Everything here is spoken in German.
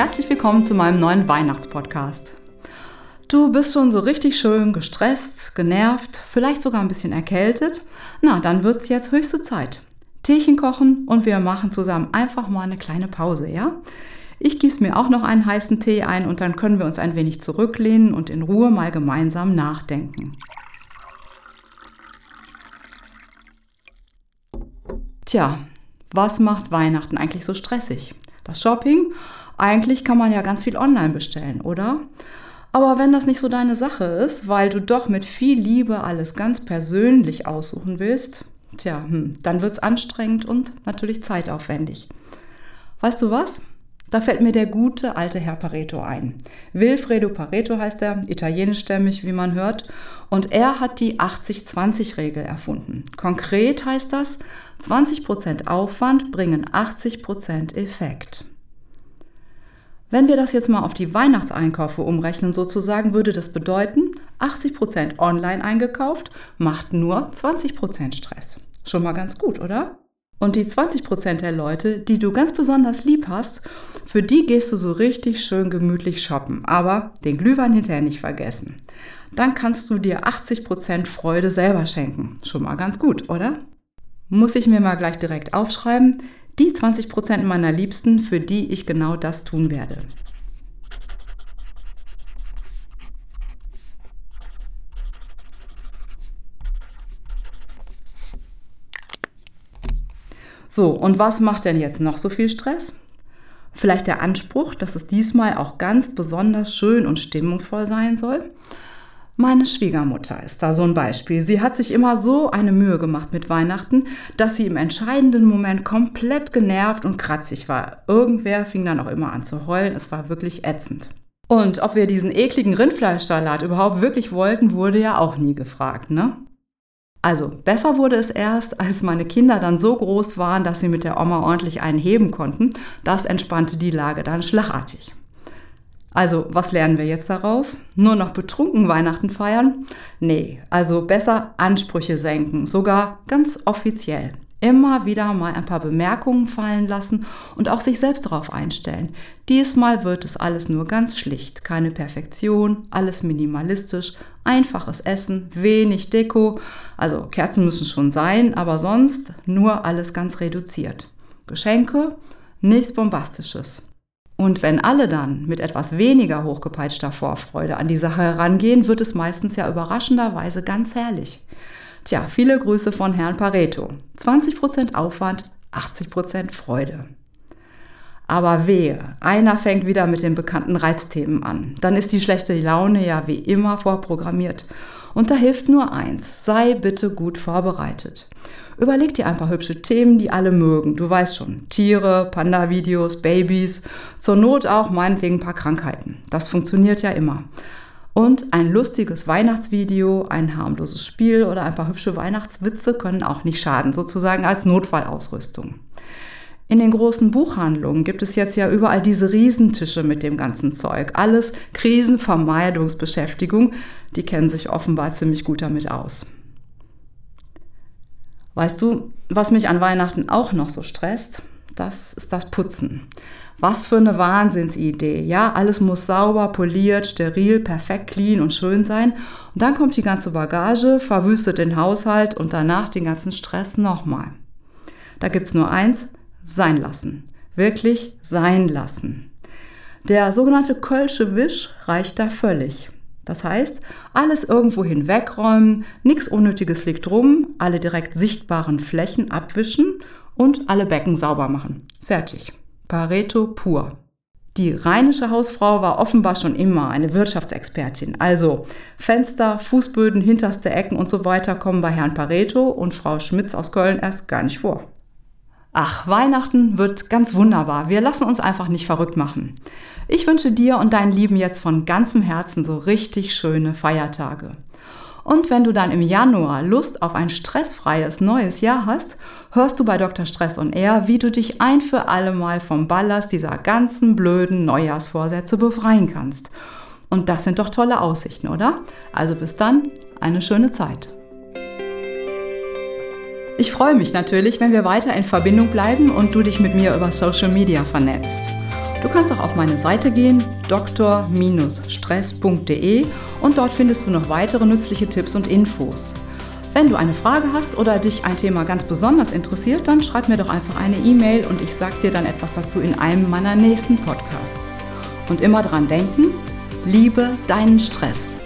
Herzlich willkommen zu meinem neuen Weihnachtspodcast. Du bist schon so richtig schön gestresst, genervt, vielleicht sogar ein bisschen erkältet? Na, dann wird's jetzt höchste Zeit. Teechen kochen und wir machen zusammen einfach mal eine kleine Pause, ja? Ich gieße mir auch noch einen heißen Tee ein und dann können wir uns ein wenig zurücklehnen und in Ruhe mal gemeinsam nachdenken. Tja, was macht Weihnachten eigentlich so stressig? Das Shopping eigentlich kann man ja ganz viel online bestellen, oder? Aber wenn das nicht so deine Sache ist, weil du doch mit viel Liebe alles ganz persönlich aussuchen willst, tja, hm, dann es anstrengend und natürlich zeitaufwendig. Weißt du was? Da fällt mir der gute alte Herr Pareto ein. Wilfredo Pareto heißt er, italienischstämmig, wie man hört. Und er hat die 80-20-Regel erfunden. Konkret heißt das, 20% Aufwand bringen 80% Effekt. Wenn wir das jetzt mal auf die Weihnachtseinkäufe umrechnen, sozusagen, würde das bedeuten, 80% online eingekauft macht nur 20% Stress. Schon mal ganz gut, oder? Und die 20% der Leute, die du ganz besonders lieb hast, für die gehst du so richtig schön gemütlich shoppen. Aber den Glühwein hinterher nicht vergessen. Dann kannst du dir 80% Freude selber schenken. Schon mal ganz gut, oder? Muss ich mir mal gleich direkt aufschreiben die 20 Prozent meiner Liebsten, für die ich genau das tun werde. So, und was macht denn jetzt noch so viel Stress? Vielleicht der Anspruch, dass es diesmal auch ganz besonders schön und stimmungsvoll sein soll? Meine Schwiegermutter ist da so ein Beispiel. Sie hat sich immer so eine Mühe gemacht mit Weihnachten, dass sie im entscheidenden Moment komplett genervt und kratzig war. Irgendwer fing dann auch immer an zu heulen. Es war wirklich ätzend. Und ob wir diesen ekligen Rindfleischsalat überhaupt wirklich wollten, wurde ja auch nie gefragt, ne? Also besser wurde es erst, als meine Kinder dann so groß waren, dass sie mit der Oma ordentlich einen heben konnten. Das entspannte die Lage dann schlagartig. Also, was lernen wir jetzt daraus? Nur noch betrunken Weihnachten feiern? Nee, also besser Ansprüche senken, sogar ganz offiziell. Immer wieder mal ein paar Bemerkungen fallen lassen und auch sich selbst darauf einstellen. Diesmal wird es alles nur ganz schlicht, keine Perfektion, alles minimalistisch, einfaches Essen, wenig Deko, also Kerzen müssen schon sein, aber sonst nur alles ganz reduziert. Geschenke, nichts Bombastisches. Und wenn alle dann mit etwas weniger hochgepeitschter Vorfreude an die Sache herangehen, wird es meistens ja überraschenderweise ganz herrlich. Tja, viele Grüße von Herrn Pareto. 20% Aufwand, 80% Freude. Aber wehe, einer fängt wieder mit den bekannten Reizthemen an. Dann ist die schlechte Laune ja wie immer vorprogrammiert. Und da hilft nur eins, sei bitte gut vorbereitet. Überleg dir ein paar hübsche Themen, die alle mögen. Du weißt schon, Tiere, Panda-Videos, Babys, zur Not auch meinetwegen ein paar Krankheiten. Das funktioniert ja immer. Und ein lustiges Weihnachtsvideo, ein harmloses Spiel oder ein paar hübsche Weihnachtswitze können auch nicht schaden, sozusagen als Notfallausrüstung. In den großen Buchhandlungen gibt es jetzt ja überall diese Riesentische mit dem ganzen Zeug. Alles Krisenvermeidungsbeschäftigung. Die kennen sich offenbar ziemlich gut damit aus. Weißt du, was mich an Weihnachten auch noch so stresst? Das ist das Putzen. Was für eine Wahnsinnsidee. Ja, alles muss sauber, poliert, steril, perfekt, clean und schön sein. Und dann kommt die ganze Bagage, verwüstet den Haushalt und danach den ganzen Stress nochmal. Da gibt es nur eins, sein lassen. Wirklich sein lassen. Der sogenannte Kölsche Wisch reicht da völlig. Das heißt, alles irgendwo hinwegräumen, nichts Unnötiges liegt rum, alle direkt sichtbaren Flächen abwischen und alle Becken sauber machen. Fertig. Pareto pur. Die rheinische Hausfrau war offenbar schon immer eine Wirtschaftsexpertin. Also Fenster, Fußböden, hinterste Ecken und so weiter kommen bei Herrn Pareto und Frau Schmitz aus Köln erst gar nicht vor. Ach, Weihnachten wird ganz wunderbar. Wir lassen uns einfach nicht verrückt machen. Ich wünsche dir und deinen Lieben jetzt von ganzem Herzen so richtig schöne Feiertage. Und wenn du dann im Januar Lust auf ein stressfreies neues Jahr hast, hörst du bei Dr. Stress und Er, wie du dich ein für alle Mal vom Ballast dieser ganzen blöden Neujahrsvorsätze befreien kannst. Und das sind doch tolle Aussichten, oder? Also bis dann, eine schöne Zeit. Ich freue mich natürlich, wenn wir weiter in Verbindung bleiben und du dich mit mir über Social Media vernetzt. Du kannst auch auf meine Seite gehen, dr-stress.de und dort findest du noch weitere nützliche Tipps und Infos. Wenn du eine Frage hast oder dich ein Thema ganz besonders interessiert, dann schreib mir doch einfach eine E-Mail und ich sag dir dann etwas dazu in einem meiner nächsten Podcasts. Und immer dran denken, liebe deinen Stress.